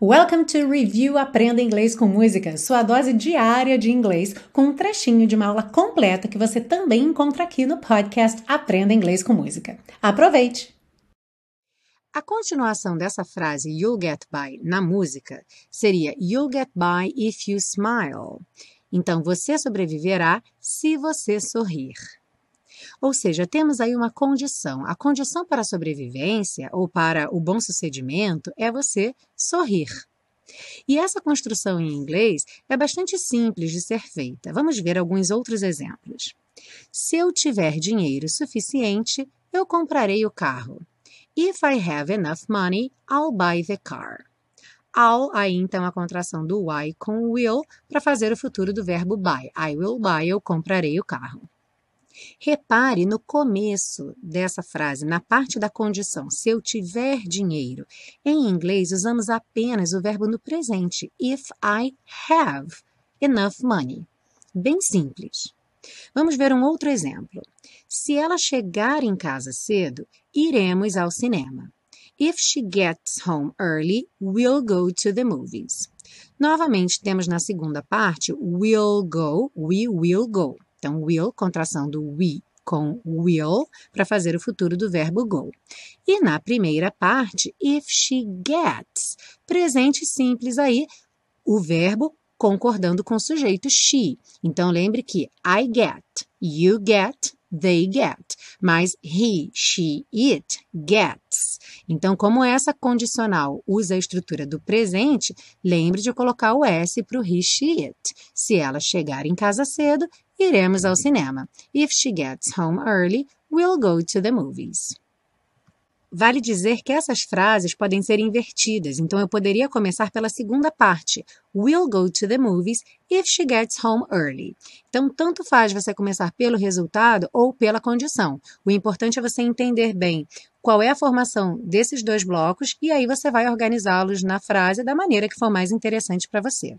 Welcome to Review Aprenda Inglês com Música, sua dose diária de inglês, com um trechinho de uma aula completa que você também encontra aqui no podcast Aprenda Inglês com Música. Aproveite! A continuação dessa frase you'll get by na música seria you'll get by if you smile. Então você sobreviverá se você sorrir. Ou seja, temos aí uma condição. A condição para a sobrevivência ou para o bom sucedimento é você sorrir. E essa construção em inglês é bastante simples de ser feita. Vamos ver alguns outros exemplos. Se eu tiver dinheiro suficiente, eu comprarei o carro. If I have enough money, I'll buy the car. I'll, aí então a contração do I com will para fazer o futuro do verbo buy. I will buy, eu comprarei o carro. Repare no começo dessa frase, na parte da condição, se eu tiver dinheiro. Em inglês, usamos apenas o verbo no presente, if I have enough money. Bem simples. Vamos ver um outro exemplo. Se ela chegar em casa cedo, iremos ao cinema. If she gets home early, we'll go to the movies. Novamente, temos na segunda parte will go, we will go. Então, will, contração do we com will, para fazer o futuro do verbo go. E na primeira parte, if she gets, presente simples aí, o verbo concordando com o sujeito she. Então, lembre que I get, you get, they get, mas he, she, it gets. Então, como essa condicional usa a estrutura do presente, lembre de colocar o S para o he, she, it. Se ela chegar em casa cedo, iremos ao cinema. If she gets home early, we'll go to the movies. Vale dizer que essas frases podem ser invertidas, então eu poderia começar pela segunda parte. We'll go to the movies if she gets home early. Então, tanto faz você começar pelo resultado ou pela condição. O importante é você entender bem qual é a formação desses dois blocos e aí você vai organizá-los na frase da maneira que for mais interessante para você.